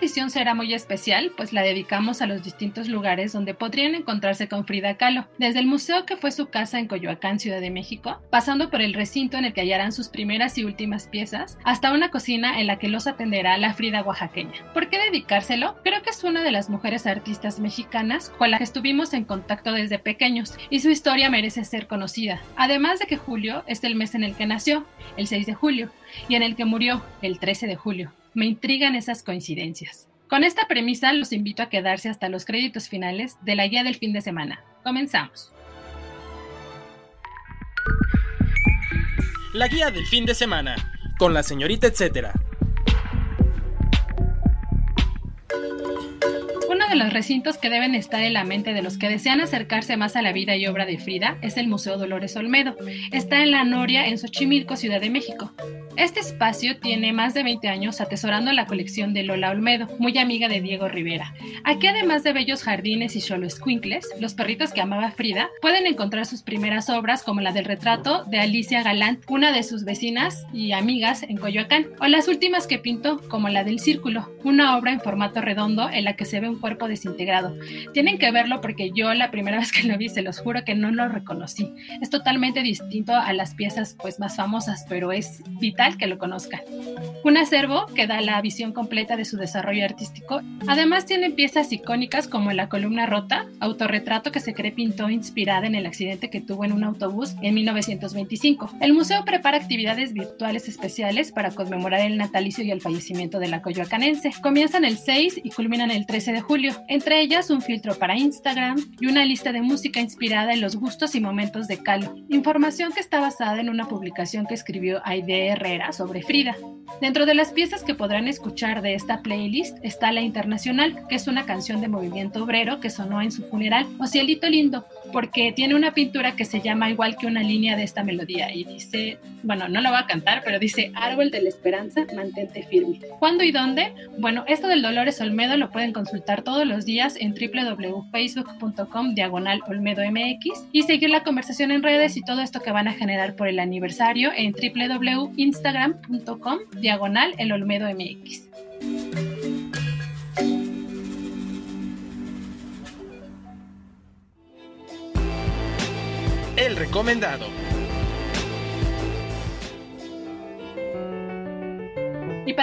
Edición será muy especial, pues la dedicamos a los distintos lugares donde podrían encontrarse con Frida Kahlo, desde el museo que fue su casa en Coyoacán, Ciudad de México, pasando por el recinto en el que hallarán sus primeras y últimas piezas, hasta una cocina en la que los atenderá la Frida oaxaqueña. ¿Por qué dedicárselo? Creo que es una de las mujeres artistas mexicanas con la que estuvimos en contacto desde pequeños, y su historia merece ser conocida, además de que julio es el mes en el que nació, el 6 de julio, y en el que murió, el 13 de julio. Me intrigan esas coincidencias. Con esta premisa los invito a quedarse hasta los créditos finales de la guía del fin de semana. Comenzamos. La guía del fin de semana, con la señorita etcétera. Uno de los recintos que deben estar en la mente de los que desean acercarse más a la vida y obra de Frida es el Museo Dolores Olmedo. Está en La Noria, en Xochimilco, Ciudad de México. Este espacio tiene más de 20 años atesorando la colección de Lola Olmedo, muy amiga de Diego Rivera. Aquí, además de bellos jardines y solo squinkles, los perritos que amaba Frida, pueden encontrar sus primeras obras como la del retrato de Alicia Galán, una de sus vecinas y amigas en Coyoacán, o las últimas que pintó, como la del Círculo, una obra en formato redondo en la que se ve un cuerpo desintegrado. Tienen que verlo porque yo la primera vez que lo vi, se los juro que no lo reconocí. Es totalmente distinto a las piezas pues más famosas, pero es vital que lo conozcan. Un acervo que da la visión completa de su desarrollo artístico. Además tiene piezas icónicas como la columna rota, autorretrato que se cree pintó inspirada en el accidente que tuvo en un autobús en 1925. El museo prepara actividades virtuales especiales para conmemorar el natalicio y el fallecimiento de la coyoacanense. Comienzan el 6 y culminan el 13 de julio, entre ellas un filtro para Instagram y una lista de música inspirada en los gustos y momentos de Calo. Información que está basada en una publicación que escribió Sobre Frida. Dentro de las piezas que podrán escuchar de esta playlist está La Internacional, que es una canción de movimiento obrero que sonó en su funeral, o Cielito Lindo, porque tiene una pintura que se llama igual que una línea de esta melodía y dice, bueno, no la voy a cantar, pero dice Árbol de la Esperanza, mantente firme. ¿Cuándo y dónde? Bueno, esto del Dolores Olmedo lo pueden consultar todos los días en www.facebook.com diagonal Olmedo MX y seguir la conversación en redes y todo esto que van a generar por el aniversario en www.instagram.com diagonal el Olmedo MX. El recomendado.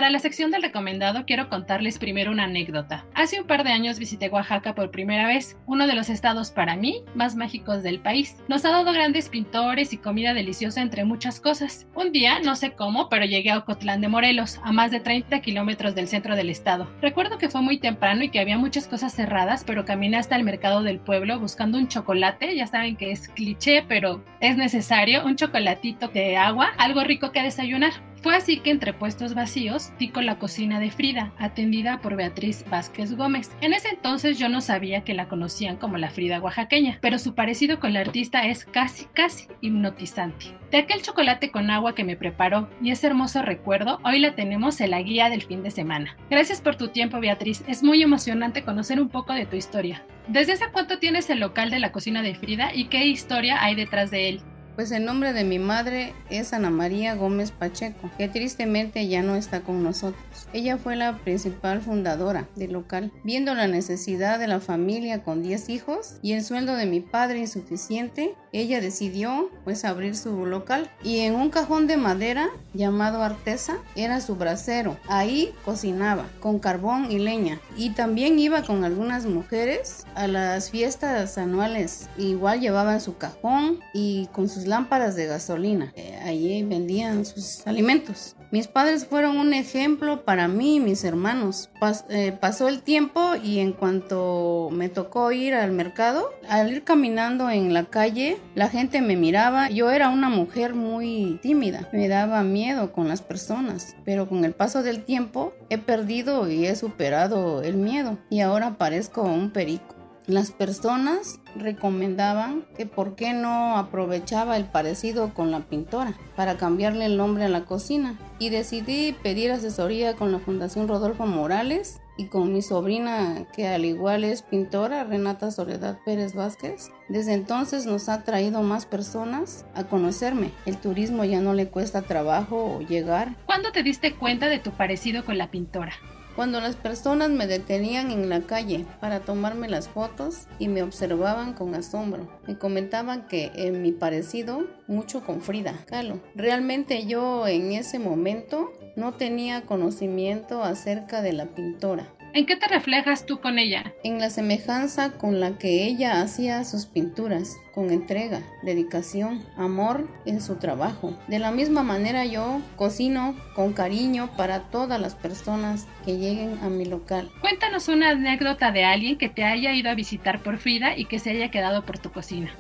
Para la sección del recomendado quiero contarles primero una anécdota. Hace un par de años visité Oaxaca por primera vez, uno de los estados para mí más mágicos del país. Nos ha dado grandes pintores y comida deliciosa entre muchas cosas. Un día, no sé cómo, pero llegué a Ocotlán de Morelos, a más de 30 kilómetros del centro del estado. Recuerdo que fue muy temprano y que había muchas cosas cerradas, pero caminé hasta el mercado del pueblo buscando un chocolate, ya saben que es cliché, pero es necesario, un chocolatito de agua, algo rico que desayunar. Fue así que entre puestos vacíos di con la cocina de Frida, atendida por Beatriz Vázquez Gómez. En ese entonces yo no sabía que la conocían como la Frida oaxaqueña, pero su parecido con la artista es casi, casi hipnotizante. De aquel chocolate con agua que me preparó y ese hermoso recuerdo, hoy la tenemos en la guía del fin de semana. Gracias por tu tiempo, Beatriz. Es muy emocionante conocer un poco de tu historia. ¿Desde hace cuánto tienes el local de la cocina de Frida y qué historia hay detrás de él? Pues el nombre de mi madre es Ana María Gómez Pacheco, que tristemente ya no está con nosotros. Ella fue la principal fundadora del local, viendo la necesidad de la familia con 10 hijos y el sueldo de mi padre insuficiente, ella decidió pues abrir su local y en un cajón de madera llamado Artesa era su brasero. Ahí cocinaba con carbón y leña y también iba con algunas mujeres a las fiestas anuales. Igual llevaban su cajón y con sus lámparas de gasolina. Eh, allí vendían sus alimentos. Mis padres fueron un ejemplo para mí y mis hermanos. Eh, pasó el tiempo y en cuanto me tocó ir al mercado, al ir caminando en la calle, la gente me miraba. Yo era una mujer muy tímida, me daba miedo con las personas, pero con el paso del tiempo he perdido y he superado el miedo y ahora parezco un perico. Las personas recomendaban que por qué no aprovechaba el parecido con la pintora para cambiarle el nombre a la cocina y decidí pedir asesoría con la Fundación Rodolfo Morales y con mi sobrina que al igual es pintora Renata Soledad Pérez Vázquez. Desde entonces nos ha traído más personas a conocerme. El turismo ya no le cuesta trabajo llegar. ¿Cuándo te diste cuenta de tu parecido con la pintora? Cuando las personas me detenían en la calle para tomarme las fotos y me observaban con asombro, me comentaban que en mi parecido mucho con Frida Kahlo. Realmente yo en ese momento no tenía conocimiento acerca de la pintora. ¿En qué te reflejas tú con ella? En la semejanza con la que ella hacía sus pinturas, con entrega, dedicación, amor en su trabajo. De la misma manera yo cocino con cariño para todas las personas que lleguen a mi local. Cuéntanos una anécdota de alguien que te haya ido a visitar por Frida y que se haya quedado por tu cocina.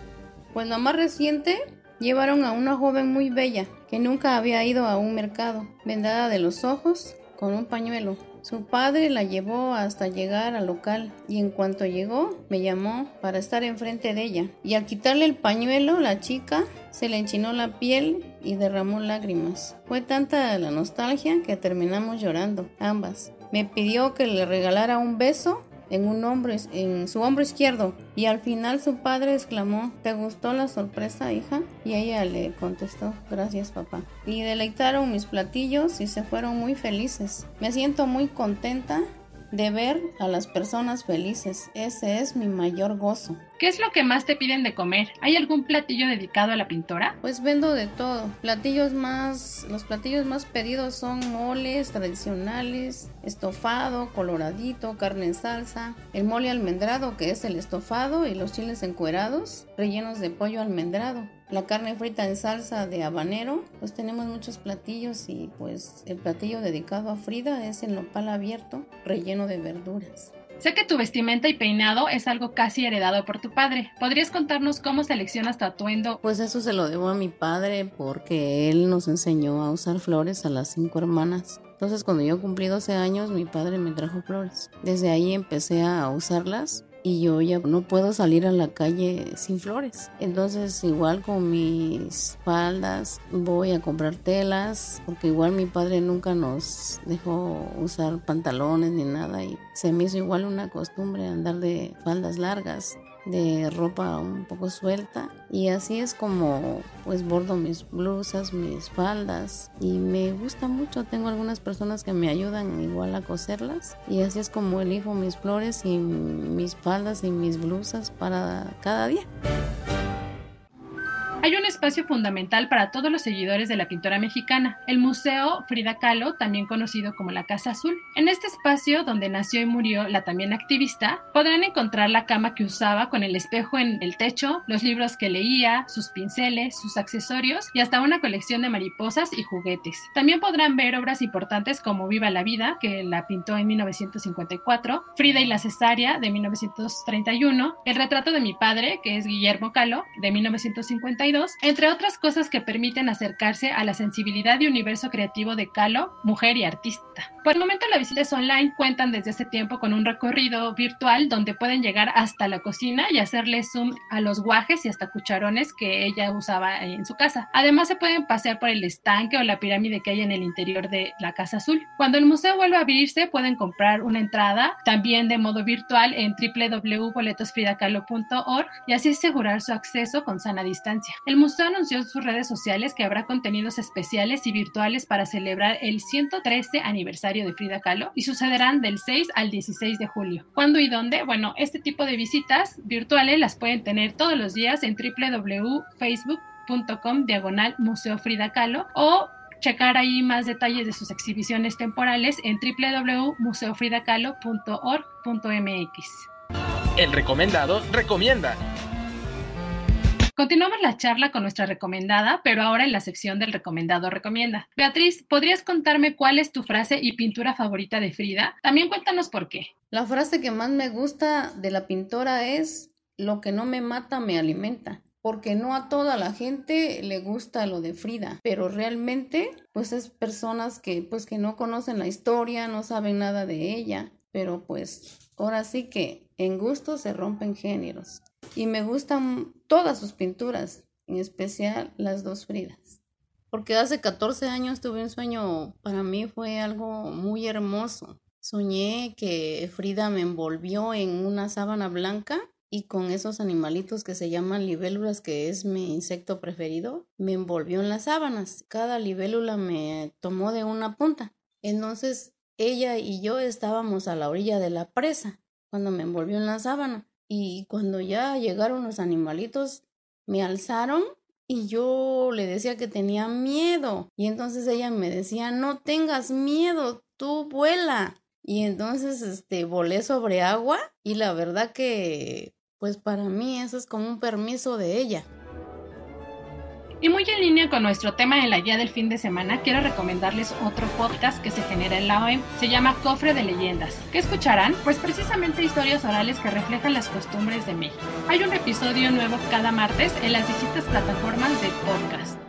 Pues la más reciente llevaron a una joven muy bella que nunca había ido a un mercado, vendada de los ojos con un pañuelo. Su padre la llevó hasta llegar al local y en cuanto llegó me llamó para estar enfrente de ella. Y al quitarle el pañuelo, la chica se le enchinó la piel y derramó lágrimas. Fue tanta la nostalgia que terminamos llorando, ambas. Me pidió que le regalara un beso en un hombro, en su hombro izquierdo y al final su padre exclamó ¿Te gustó la sorpresa hija? y ella le contestó gracias papá y deleitaron mis platillos y se fueron muy felices me siento muy contenta de ver a las personas felices. Ese es mi mayor gozo. ¿Qué es lo que más te piden de comer? ¿Hay algún platillo dedicado a la pintora? Pues vendo de todo. Platillos más, los platillos más pedidos son moles tradicionales, estofado, coloradito, carne en salsa, el mole almendrado que es el estofado y los chiles encuerados rellenos de pollo almendrado la carne frita en salsa de habanero, pues tenemos muchos platillos y pues el platillo dedicado a Frida es el nopal abierto relleno de verduras. Sé que tu vestimenta y peinado es algo casi heredado por tu padre. ¿Podrías contarnos cómo seleccionas tu atuendo? Pues eso se lo debo a mi padre porque él nos enseñó a usar flores a las cinco hermanas. Entonces cuando yo cumplí 12 años mi padre me trajo flores. Desde ahí empecé a usarlas y yo ya no puedo salir a la calle sin flores. Entonces igual con mis faldas voy a comprar telas porque igual mi padre nunca nos dejó usar pantalones ni nada y se me hizo igual una costumbre andar de faldas largas de ropa un poco suelta y así es como pues bordo mis blusas, mis faldas y me gusta mucho. Tengo algunas personas que me ayudan igual a coserlas y así es como elijo mis flores y mis faldas y mis blusas para cada día. Hay un espacio fundamental para todos los seguidores de la pintora mexicana, el Museo Frida Kahlo, también conocido como la Casa Azul. En este espacio, donde nació y murió la también activista, podrán encontrar la cama que usaba con el espejo en el techo, los libros que leía, sus pinceles, sus accesorios y hasta una colección de mariposas y juguetes. También podrán ver obras importantes como Viva la Vida, que la pintó en 1954, Frida y la cesárea de 1931, El retrato de mi padre, que es Guillermo Kahlo, de 1952, entre otras cosas que permiten acercarse a la sensibilidad y universo creativo de Calo, mujer y artista. Por el momento las visitas online cuentan desde hace tiempo con un recorrido virtual donde pueden llegar hasta la cocina y hacerle zoom a los guajes y hasta cucharones que ella usaba en su casa. Además se pueden pasear por el estanque o la pirámide que hay en el interior de la Casa Azul. Cuando el museo vuelva a abrirse pueden comprar una entrada también de modo virtual en www.boletosfridacalo.org y así asegurar su acceso con sana distancia. El museo anunció en sus redes sociales que habrá contenidos especiales y virtuales para celebrar el 113 aniversario de Frida Kahlo y sucederán del 6 al 16 de julio. ¿Cuándo y dónde? Bueno, este tipo de visitas virtuales las pueden tener todos los días en www.facebook.com diagonal Museo Frida Kahlo o checar ahí más detalles de sus exhibiciones temporales en www.museofridacalo.org.mx. El recomendado recomienda. Continuamos la charla con nuestra recomendada, pero ahora en la sección del recomendado recomienda. Beatriz, ¿podrías contarme cuál es tu frase y pintura favorita de Frida? También cuéntanos por qué. La frase que más me gusta de la pintora es, lo que no me mata me alimenta porque no a toda la gente le gusta lo de Frida, pero realmente pues es personas que pues que no conocen la historia, no saben nada de ella, pero pues ahora sí que en gusto se rompen géneros y me gustan todas sus pinturas, en especial las dos Fridas. Porque hace 14 años tuve un sueño, para mí fue algo muy hermoso. Soñé que Frida me envolvió en una sábana blanca y con esos animalitos que se llaman libélulas, que es mi insecto preferido, me envolvió en las sábanas. Cada libélula me tomó de una punta. Entonces ella y yo estábamos a la orilla de la presa cuando me envolvió en la sábana. Y cuando ya llegaron los animalitos, me alzaron y yo le decía que tenía miedo. Y entonces ella me decía, no tengas miedo, tú vuela. Y entonces este volé sobre agua y la verdad que pues para mí eso es como un permiso de ella. Y muy en línea con nuestro tema en la guía del fin de semana, quiero recomendarles otro podcast que se genera en la OEM. Se llama Cofre de Leyendas. ¿Qué escucharán? Pues precisamente historias orales que reflejan las costumbres de México. Hay un episodio nuevo cada martes en las distintas plataformas de podcast.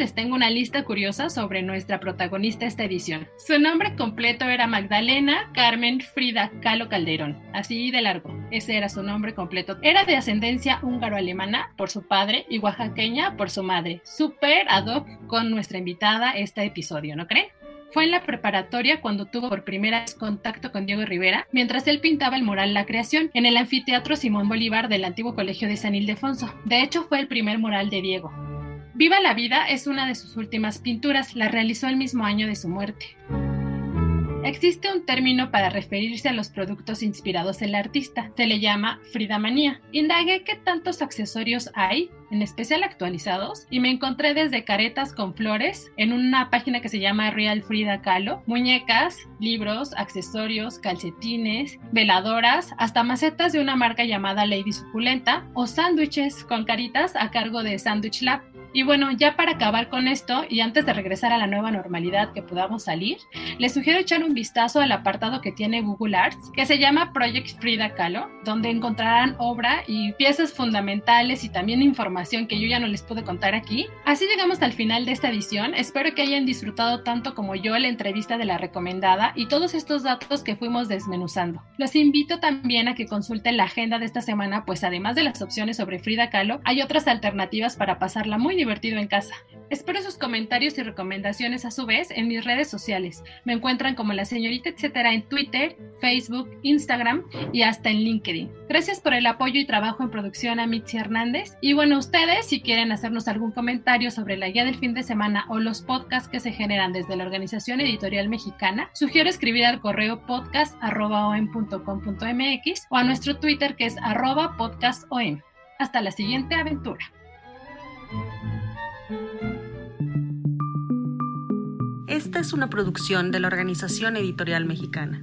les tengo una lista curiosa sobre nuestra protagonista esta edición. Su nombre completo era Magdalena Carmen Frida Kahlo Calderón, así de largo. Ese era su nombre completo. Era de ascendencia húngaro-alemana por su padre y oaxaqueña por su madre. Súper ad hoc con nuestra invitada este episodio, ¿no creen? Fue en la preparatoria cuando tuvo por primera vez contacto con Diego Rivera, mientras él pintaba el mural La Creación en el anfiteatro Simón Bolívar del antiguo colegio de San Ildefonso. De hecho, fue el primer mural de Diego. Viva la vida es una de sus últimas pinturas, la realizó el mismo año de su muerte. Existe un término para referirse a los productos inspirados en la artista, se le llama fridamanía. Indagué qué tantos accesorios hay, en especial actualizados, y me encontré desde caretas con flores en una página que se llama Real Frida Kahlo, muñecas, libros, accesorios, calcetines, veladoras, hasta macetas de una marca llamada Lady Suculenta o sándwiches con caritas a cargo de Sandwich Lab. Y bueno, ya para acabar con esto y antes de regresar a la nueva normalidad que podamos salir, les sugiero echar un vistazo al apartado que tiene Google Arts, que se llama Project Frida Kahlo, donde encontrarán obra y piezas fundamentales y también información que yo ya no les pude contar aquí. Así llegamos al final de esta edición. Espero que hayan disfrutado tanto como yo la entrevista de la recomendada y todos estos datos que fuimos desmenuzando. Los invito también a que consulten la agenda de esta semana, pues además de las opciones sobre Frida Kahlo, hay otras alternativas para pasarla muy divertido en casa. Espero sus comentarios y recomendaciones a su vez en mis redes sociales. Me encuentran como la señorita etcétera en Twitter, Facebook, Instagram y hasta en LinkedIn. Gracias por el apoyo y trabajo en producción a Mitzi Hernández. Y bueno, ustedes si quieren hacernos algún comentario sobre la guía del fin de semana o los podcasts que se generan desde la Organización Editorial Mexicana, sugiero escribir al correo podcast.com.mx o a nuestro Twitter que es arroba podcastom. Hasta la siguiente aventura. Esta es una producción de la Organización Editorial Mexicana.